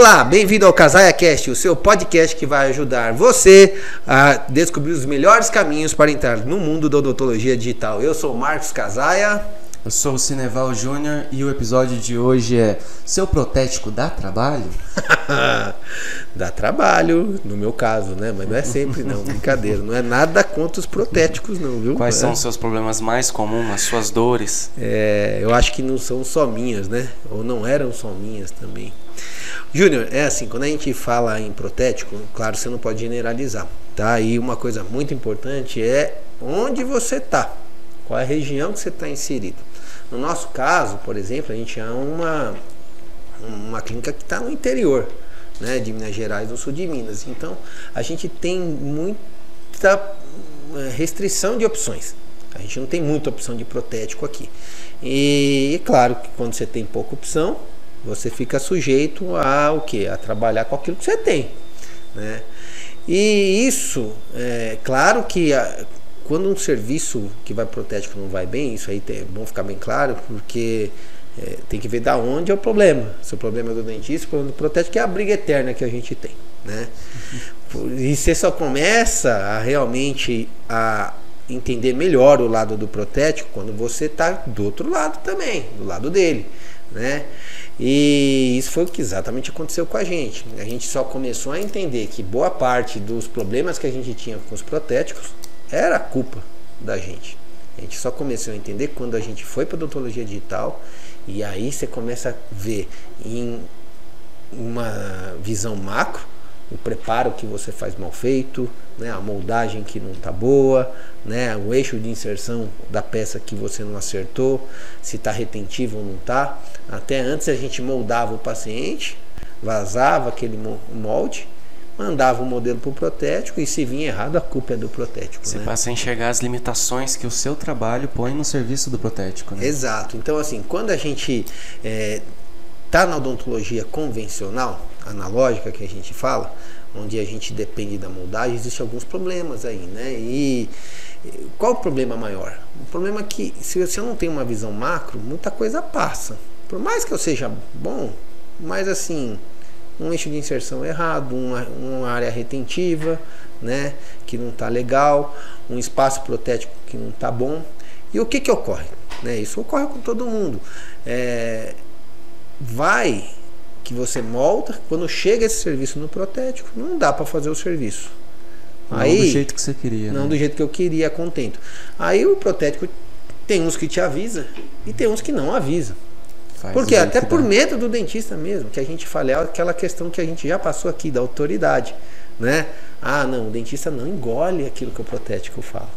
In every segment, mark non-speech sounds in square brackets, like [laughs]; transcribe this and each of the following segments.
Olá, bem-vindo ao Casaia Cast, o seu podcast que vai ajudar você a descobrir os melhores caminhos para entrar no mundo da odontologia digital. Eu sou Marcos Casaia. Eu sou o Cineval Júnior e o episódio de hoje é Seu protético dá trabalho? [laughs] dá trabalho, no meu caso, né? Mas não é sempre não, brincadeira. Não é nada contra os protéticos não, viu? Quais é. são os seus problemas mais comuns, as suas dores? É, eu acho que não são só minhas, né? Ou não eram só minhas também. Júnior, é assim, quando a gente fala em protético, claro, você não pode generalizar, tá? E uma coisa muito importante é onde você está, qual é a região que você está inserido. No nosso caso, por exemplo, a gente é uma, uma clínica que está no interior né, de Minas Gerais, no sul de Minas. Então, a gente tem muita eh, restrição de opções. A gente não tem muita opção de protético aqui. E, claro que quando você tem pouca opção, você fica sujeito a o que? A trabalhar com aquilo que você tem. Né? E isso, é claro que a, quando um serviço que vai protético não vai bem, isso aí é bom ficar bem claro, porque é, tem que ver da onde é o problema. Se o problema é do dentista, o problema do protético é a briga eterna que a gente tem. Né? E você só começa a realmente a entender melhor o lado do protético quando você está do outro lado também, do lado dele. Né? E isso foi o que exatamente aconteceu com a gente. A gente só começou a entender que boa parte dos problemas que a gente tinha com os protéticos era culpa da gente. A gente só começou a entender quando a gente foi para odontologia digital e aí você começa a ver em uma visão macro o preparo que você faz mal feito, né, a moldagem que não está boa, né, o eixo de inserção da peça que você não acertou, se está retentivo ou não está. Até antes a gente moldava o paciente, vazava aquele molde mandava o modelo para o protético e se vinha errado, a culpa é do protético. Você né? passa a enxergar as limitações que o seu trabalho põe no serviço do protético. Né? Exato. Então, assim, quando a gente está é, tá na odontologia convencional, analógica que a gente fala, onde a gente depende da moldagem, existem alguns problemas aí, né? E qual o problema maior? O problema é que se você não tem uma visão macro, muita coisa passa. Por mais que eu seja bom, mas assim, um eixo de inserção errado, uma, uma área retentiva, né, que não está legal, um espaço protético que não está bom. E o que, que ocorre? Né, isso ocorre com todo mundo. É, vai que você molda, quando chega esse serviço no protético, não dá para fazer o serviço. Não Aí, do jeito que você queria. Não né? do jeito que eu queria, contento. Aí o protético tem uns que te avisa e tem uns que não avisa. Faz Porque até por medo do dentista mesmo, que a gente fala, é aquela questão que a gente já passou aqui, da autoridade. Né? Ah, não, o dentista não engole aquilo que o protético fala.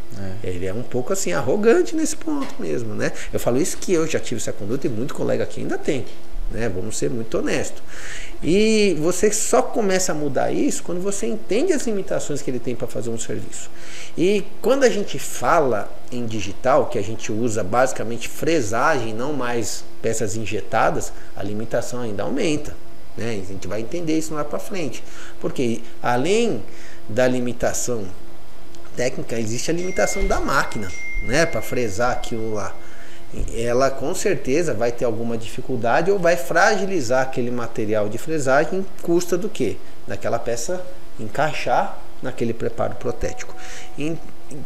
É. Ele é um pouco assim, arrogante nesse ponto mesmo, né? Eu falo isso que eu já tive essa conduta e muito colega aqui ainda tem. Né? Vamos ser muito honestos. E você só começa a mudar isso quando você entende as limitações que ele tem para fazer um serviço. E quando a gente fala em digital, que a gente usa basicamente fresagem, não mais peças injetadas, a limitação ainda aumenta. Né? A gente vai entender isso lá para frente. Porque além da limitação técnica, existe a limitação da máquina né? para fresar aquilo lá ela com certeza vai ter alguma dificuldade ou vai fragilizar aquele material de fresagem custa do que? Daquela peça encaixar naquele preparo protético. E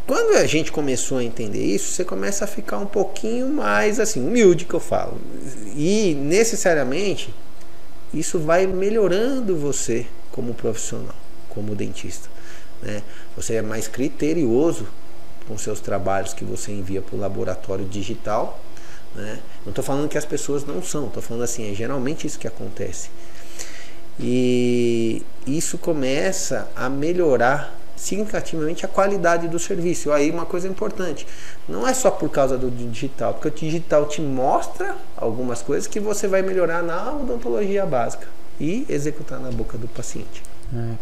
quando a gente começou a entender isso, você começa a ficar um pouquinho mais assim, humilde que eu falo. E necessariamente isso vai melhorando você como profissional, como dentista. Né? Você é mais criterioso com seus trabalhos que você envia para o laboratório digital. Né? Não estou falando que as pessoas não são, estou falando assim, é geralmente isso que acontece. E isso começa a melhorar significativamente a qualidade do serviço. Aí uma coisa importante, não é só por causa do digital, porque o digital te mostra algumas coisas que você vai melhorar na odontologia básica e executar na boca do paciente. É.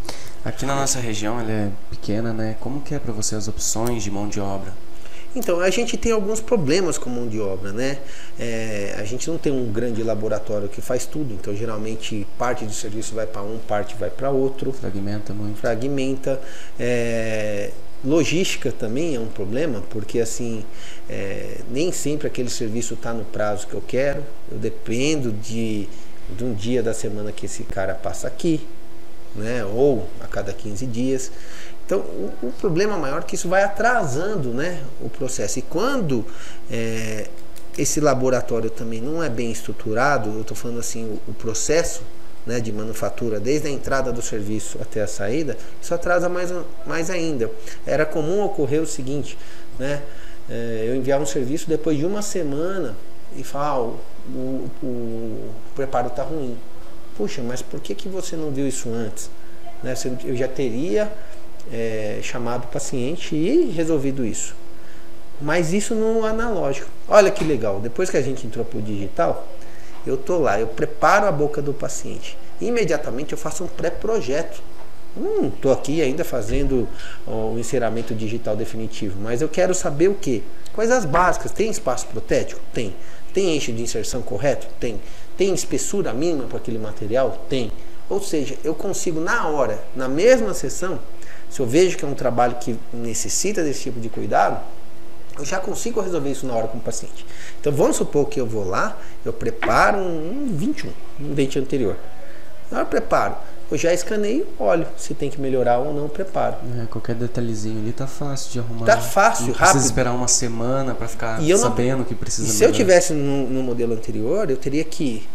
Aqui na nossa região, ela é pequena, né? Como que é para você as opções de mão de obra? Então, a gente tem alguns problemas com mão de obra, né? É, a gente não tem um grande laboratório que faz tudo, então geralmente parte do serviço vai para um, parte vai para outro. Fragmenta muito. Fragmenta. É, logística também é um problema, porque assim, é, nem sempre aquele serviço está no prazo que eu quero, eu dependo de de um dia da semana que esse cara passa aqui, né? Ou a cada 15 dias. Então, o, o problema maior é que isso vai atrasando né, o processo. E quando é, esse laboratório também não é bem estruturado, eu estou falando assim, o, o processo né, de manufatura, desde a entrada do serviço até a saída, isso atrasa mais, mais ainda. Era comum ocorrer o seguinte, né, é, eu enviar um serviço depois de uma semana e falar, ah, o, o, o preparo está ruim. Puxa, mas por que, que você não viu isso antes? Né, eu já teria é, chamado o paciente e resolvido isso. Mas isso no analógico. Olha que legal, depois que a gente entrou para o digital, eu tô lá, eu preparo a boca do paciente. Imediatamente eu faço um pré-projeto. Não estou aqui ainda fazendo o enceramento digital definitivo, mas eu quero saber o que? Coisas básicas. Tem espaço protético? Tem. Tem eixo de inserção correto? Tem. Tem espessura mínima para aquele material? Tem. Ou seja, eu consigo na hora, na mesma sessão, se eu vejo que é um trabalho que necessita desse tipo de cuidado, eu já consigo resolver isso na hora com o paciente. Então vamos supor que eu vou lá, eu preparo um, um 21, um dente anterior. Na hora eu preparo, eu já escaneio, olho se tem que melhorar ou não, preparo. É, qualquer detalhezinho ali tá fácil de arrumar. Tá fácil, não rápido. Precisa esperar uma semana para ficar sabendo o que precisa. E se eu tivesse no, no modelo anterior, eu teria que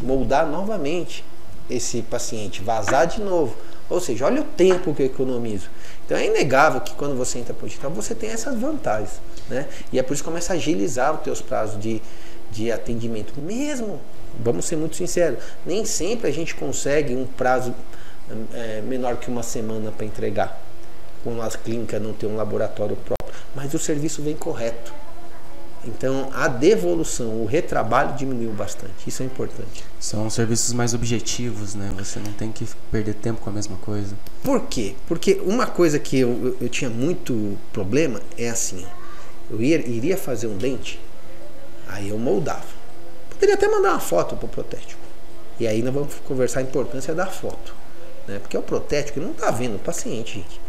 moldar novamente esse paciente, vazar de novo ou seja, olha o tempo que eu economizo. Então é inegável que quando você entra para o digital, você tem essas vantagens. Né? E é por isso que começa a agilizar os teus prazos de, de atendimento. Mesmo, vamos ser muito sinceros, nem sempre a gente consegue um prazo é, menor que uma semana para entregar. Quando as clínicas não tem um laboratório próprio. Mas o serviço vem correto. Então a devolução, o retrabalho diminuiu bastante. Isso é importante. São serviços mais objetivos, né? Você não tem que perder tempo com a mesma coisa. Por quê? Porque uma coisa que eu, eu, eu tinha muito problema é assim: eu ia, iria fazer um dente, aí eu moldava. Poderia até mandar uma foto para o protético. E aí nós vamos conversar a importância da foto. Né? Porque o protético não está vendo o paciente, gente.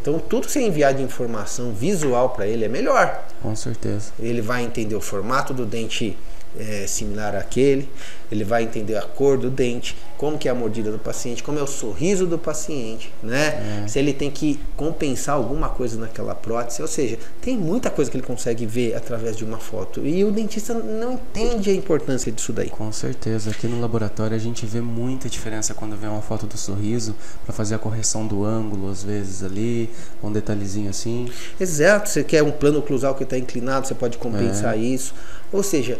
Então, tudo que você enviar de informação visual para ele é melhor. Com certeza. Ele vai entender o formato do dente é, similar àquele, ele vai entender a cor do dente, como que é a mordida do paciente, como é o sorriso do paciente, né? É. Se ele tem que compensar alguma coisa naquela prótese, ou seja, tem muita coisa que ele consegue ver através de uma foto. E o dentista não entende a importância disso daí. Com certeza, aqui no laboratório a gente vê muita diferença quando vê uma foto do sorriso para fazer a correção do ângulo, às vezes ali, um detalhezinho assim. Exato, você quer um plano oclusal que está inclinado, você pode compensar é. isso. Ou seja,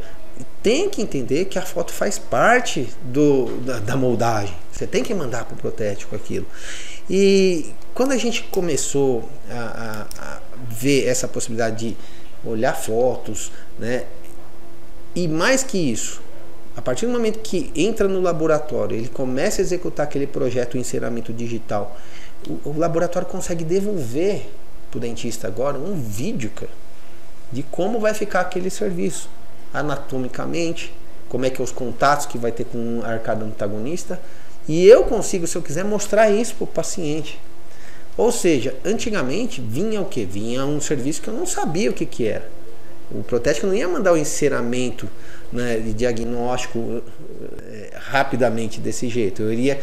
tem que entender que a foto faz parte do, da, da moldagem. Você tem que mandar para o protético aquilo. E quando a gente começou a, a, a, ver essa possibilidade de olhar fotos, né? E mais que isso, a partir do momento que entra no laboratório, ele começa a executar aquele projeto de enceramento digital, o, o laboratório consegue devolver para o dentista agora um vídeo, cara, de como vai ficar aquele serviço anatomicamente, como é que é os contatos que vai ter com a arcada antagonista, e eu consigo, se eu quiser, mostrar isso para o paciente. Ou seja, antigamente vinha o que? Vinha um serviço que eu não sabia o que, que era. O protético não ia mandar o enceramento né, de diagnóstico é, rapidamente desse jeito. Eu iria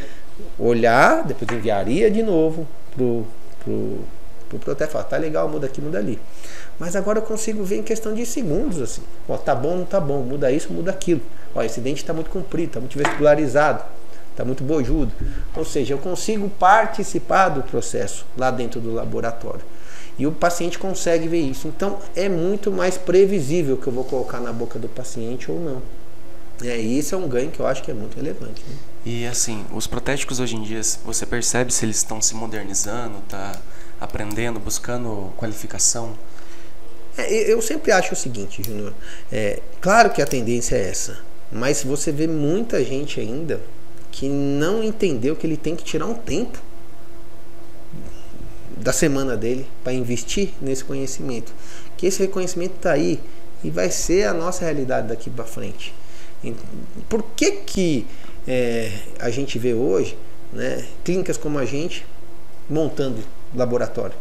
olhar, depois enviaria de novo pro, pro, pro protético. Falar, tá legal, muda aqui, muda ali. Mas agora eu consigo ver em questão de segundos, assim. Ó, tá bom, não tá bom, muda isso, muda aquilo. Ó, esse dente está muito comprido, está muito vestibularizado, está muito bojudo. Ou seja, eu consigo participar do processo lá dentro do laboratório. E o paciente consegue ver isso. Então é muito mais previsível que eu vou colocar na boca do paciente ou não. É, e isso é um ganho que eu acho que é muito relevante. Né? E assim, os protéticos hoje em dia, você percebe se eles estão se modernizando, tá aprendendo, buscando qualificação? É, eu sempre acho o seguinte, Júnior. É, claro que a tendência é essa, mas você vê muita gente ainda que não entendeu que ele tem que tirar um tempo da semana dele para investir nesse conhecimento. Que esse reconhecimento está aí e vai ser a nossa realidade daqui para frente. Por que, que é, a gente vê hoje né, clínicas como a gente montando laboratório?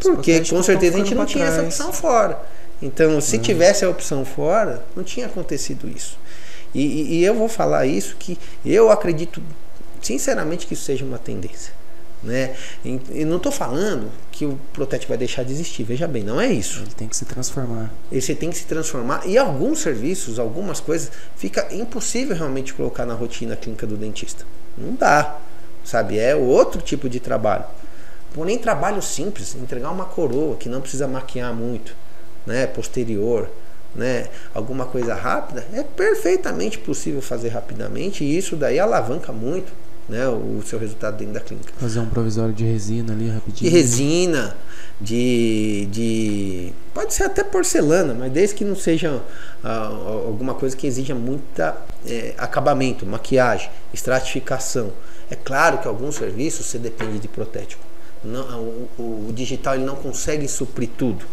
Porque com certeza a gente não tinha essa opção fora. Então, se hum. tivesse a opção fora, não tinha acontecido isso. E, e eu vou falar isso que eu acredito sinceramente que isso seja uma tendência. Né? E não estou falando que o protético vai deixar de existir, veja bem, não é isso. Ele tem que se transformar. Ele tem que se transformar e alguns serviços, algumas coisas, fica impossível realmente colocar na rotina clínica do dentista. Não dá, sabe? É outro tipo de trabalho. Porém, trabalho simples, entregar uma coroa que não precisa maquiar muito, né? Posterior, né? Alguma coisa rápida, é perfeitamente possível fazer rapidamente e isso daí alavanca muito né, o seu resultado dentro da clínica. Fazer um provisório de resina ali rapidinho. De resina, de, de pode ser até porcelana, mas desde que não seja ah, alguma coisa que exija muita é, acabamento, maquiagem, estratificação. É claro que alguns serviços você depende de protético. Não, o, o, digital ele não consegue suprir tudo.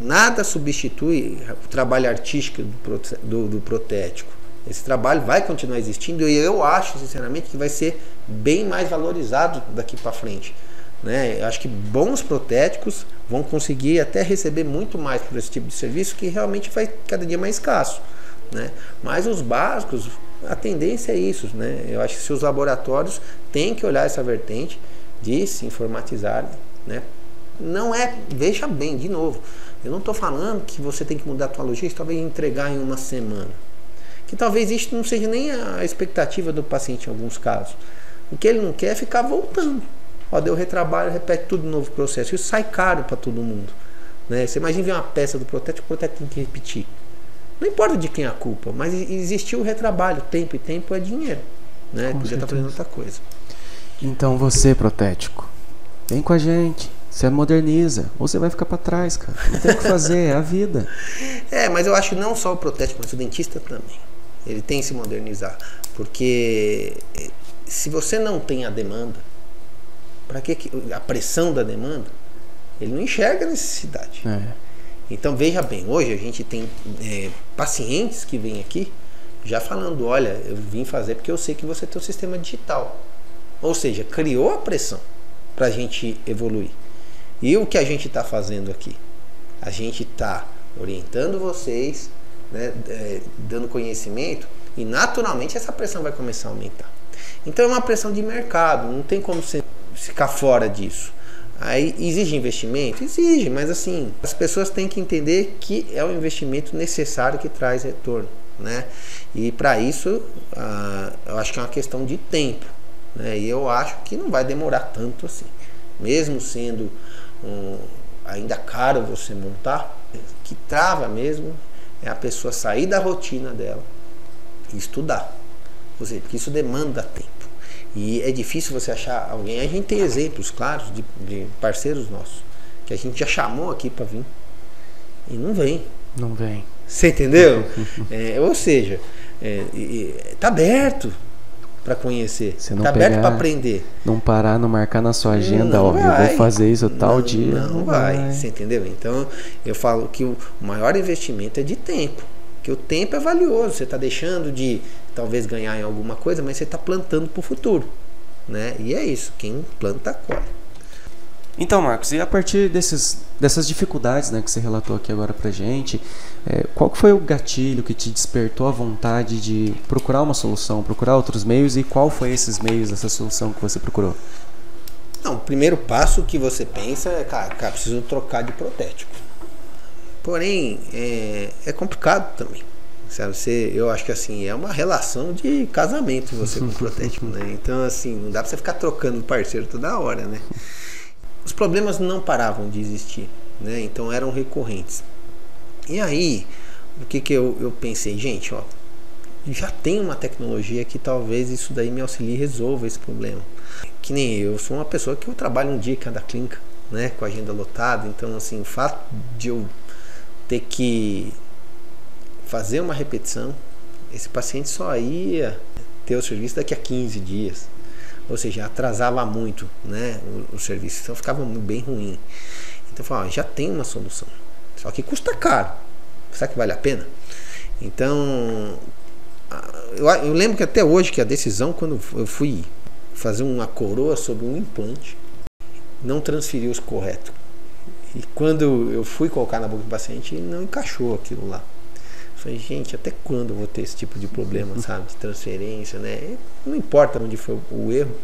Nada substitui o trabalho artístico do, do, do protético. Esse trabalho vai continuar existindo e eu acho, sinceramente, que vai ser bem mais valorizado daqui para frente. Né? Eu acho que bons protéticos vão conseguir até receber muito mais por esse tipo de serviço que realmente vai cada dia mais escasso. Né? Mas os básicos, a tendência é isso. Né? Eu acho que se os laboratórios têm que olhar essa vertente de se informatizar. Né? Não é, veja bem, de novo, eu não estou falando que você tem que mudar a tua logística, talvez entregar em uma semana que talvez isso não seja nem a expectativa do paciente em alguns casos. O que ele não quer é ficar voltando. Ó, deu retrabalho, repete tudo de novo processo. Isso sai caro para todo mundo. Né? Você imagina ver uma peça do protético, o protético tem que repetir. Não importa de quem é a culpa, mas existiu o retrabalho, tempo e tempo é dinheiro. Né? Podia estar tá fazendo outra coisa. Então você, protético, vem com a gente. Você moderniza, ou você vai ficar para trás, cara. Não tem o que fazer, é a vida. [laughs] É, mas eu acho que não só o protético, mas o dentista também. Ele tem que se modernizar. Porque eh, se você não tem a demanda, para que a pressão da demanda, ele não enxerga a necessidade. É. Então veja bem, hoje a gente tem é, pacientes que vêm aqui já falando, olha, eu vim fazer porque eu sei que você tem o sistema digital. Ou seja, criou a pressão para a gente evoluir. E o que a gente está fazendo aqui? A gente está orientando vocês né, é, dando conhecimento e naturalmente essa pressão vai começar a aumentar. Então é uma pressão de mercado, não tem como você ficar fora disso. Aí exige investimento? Exige, mas assim, as pessoas têm que entender que é um investimento necessário que traz retorno. Né? E para isso, ah, eu acho que é uma questão de tempo. Né? E eu acho que não vai demorar tanto assim. Mesmo sendo um, ainda caro você montar, que trava mesmo é a pessoa sair da rotina dela e estudar. Ou seja, porque isso demanda tempo. E é difícil você achar alguém. A gente tem exemplos claros de, de parceiros nossos que a gente já chamou aqui para vir e não vem. Não vem. Você entendeu? [laughs] é, ou seja, é, é, tá aberto para conhecer. Você não tá pegar, aberto para aprender. Não parar, não marcar na sua agenda, não ó, vai. eu vou fazer isso tal não, dia. Não, não vai, vai, você entendeu? Então, eu falo que o maior investimento é de tempo. Que o tempo é valioso, você está deixando de talvez ganhar em alguma coisa, mas você está plantando para o futuro. Né? E é isso, quem planta, colhe. Então, Marcos, e a partir desses, dessas dificuldades né, que você relatou aqui agora pra gente, é, qual foi o gatilho que te despertou a vontade de procurar uma solução, procurar outros meios e qual foi esses meios, essa solução que você procurou? Não, o primeiro passo que você pensa é, cara, cara preciso trocar de protético. Porém, é, é complicado também. Sabe, você, eu acho que assim, é uma relação de casamento você com o [laughs] protético, né? Então, assim, não dá pra você ficar trocando parceiro toda hora, né? Os problemas não paravam de existir, né? Então eram recorrentes. E aí, o que, que eu, eu pensei? Gente, ó, já tem uma tecnologia que talvez isso daí me auxilie e resolva esse problema. Que nem eu, sou uma pessoa que eu trabalho um dia em cada clínica, né, com a agenda lotada, então assim, o fato de eu ter que fazer uma repetição, esse paciente só ia ter o serviço daqui a 15 dias. Ou seja, atrasava muito né, o, o serviço, então ficava bem ruim. Então falei, ó, já tem uma solução. Só que custa caro. Será que vale a pena? Então, eu, eu lembro que até hoje que a decisão, quando eu fui fazer uma coroa sobre um implante, não transferiu os correto. E quando eu fui colocar na boca do paciente, não encaixou aquilo lá. Falei, gente, até quando eu vou ter esse tipo de problema, [laughs] sabe? De transferência, né? Não importa onde foi o erro,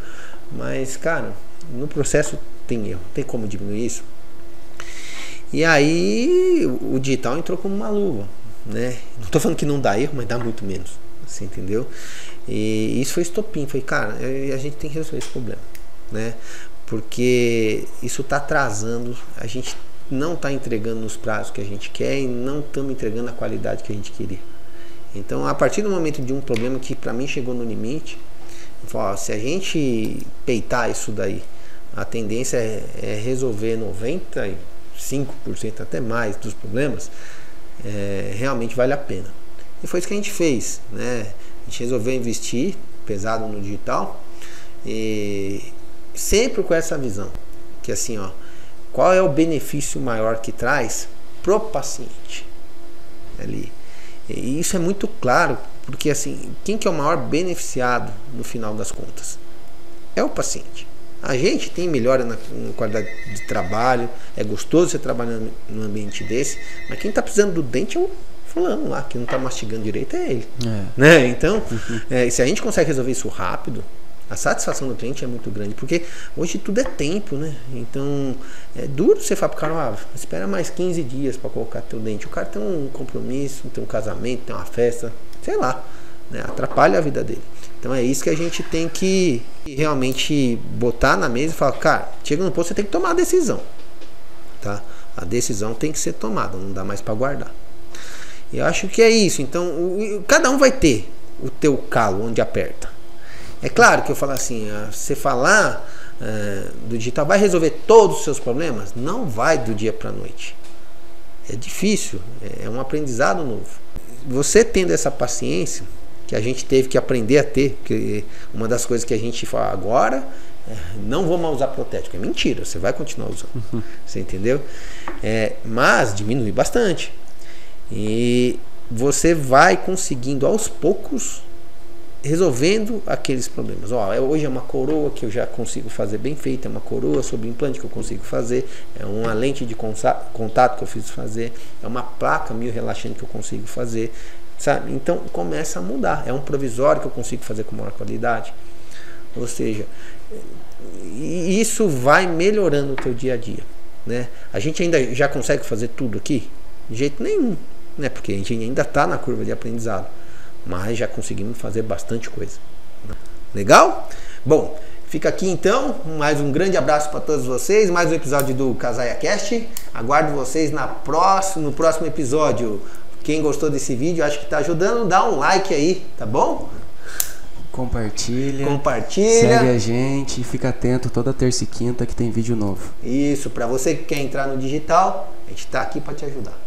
mas, cara, no processo tem erro, tem como diminuir isso. E aí o digital entrou como uma luva, né? Não estou falando que não dá erro, mas dá muito menos, você entendeu? E isso foi estopim, foi, cara, a gente tem que resolver esse problema, né? Porque isso está atrasando, a gente não está entregando nos prazos que a gente quer e não estamos entregando a qualidade que a gente queria. Então, a partir do momento de um problema que para mim chegou no limite, falo, ó, se a gente peitar isso daí, a tendência é, é resolver 95% até mais dos problemas, é, realmente vale a pena. E foi isso que a gente fez, né? A gente resolveu investir pesado no digital e sempre com essa visão, que assim, ó, qual é o benefício maior que traz pro paciente ali. E isso é muito claro, porque assim, quem que é o maior beneficiado no final das contas? É o paciente. A gente tem melhora na, na qualidade de trabalho, é gostoso você trabalhar num ambiente desse, mas quem está precisando do dente é o fulano lá, que não está mastigando direito, é ele. É. Né? Então, [laughs] é, se a gente consegue resolver isso rápido, a satisfação do cliente é muito grande, porque hoje tudo é tempo, né? Então é duro você falar pro cara, ah, espera mais 15 dias para colocar teu dente. O cara tem um compromisso, tem um casamento, tem uma festa, sei lá, né? atrapalha a vida dele. Então é isso que a gente tem que realmente botar na mesa e falar, cara, chega no ponto você tem que tomar a decisão, tá? A decisão tem que ser tomada, não dá mais para guardar. Eu acho que é isso. Então, o, cada um vai ter o teu calo onde aperta. É claro que eu falo assim, ah, você falar é, do digital vai resolver todos os seus problemas? Não vai do dia para a noite. É difícil, é, é um aprendizado novo. Você tendo essa paciência, que a gente teve que aprender a ter, que uma das coisas que a gente fala agora, é, não vou mais usar protético. É mentira, você vai continuar usando. Uhum. Você entendeu? É, mas diminui bastante. E você vai conseguindo aos poucos resolvendo aqueles problemas. Ó, é, hoje é uma coroa que eu já consigo fazer bem feita, é uma coroa sobre implante que eu consigo fazer, é uma lente de contato que eu fiz fazer, é uma placa mil relaxante que eu consigo fazer, sabe? Então começa a mudar. É um provisório que eu consigo fazer com maior qualidade. Ou seja, isso vai melhorando o teu dia a dia, né? A gente ainda já consegue fazer tudo aqui? De jeito nenhum, né? Porque a gente ainda está na curva de aprendizado mas já conseguimos fazer bastante coisa. Legal? Bom, fica aqui então, mais um grande abraço para todos vocês, mais um episódio do Casaia Cast. Aguardo vocês na próximo, no próximo episódio. Quem gostou desse vídeo, acho que está ajudando, dá um like aí, tá bom? Compartilha. Compartilha. Segue a gente e fica atento toda terça e quinta que tem vídeo novo. Isso, para você que quer entrar no digital, a gente está aqui para te ajudar.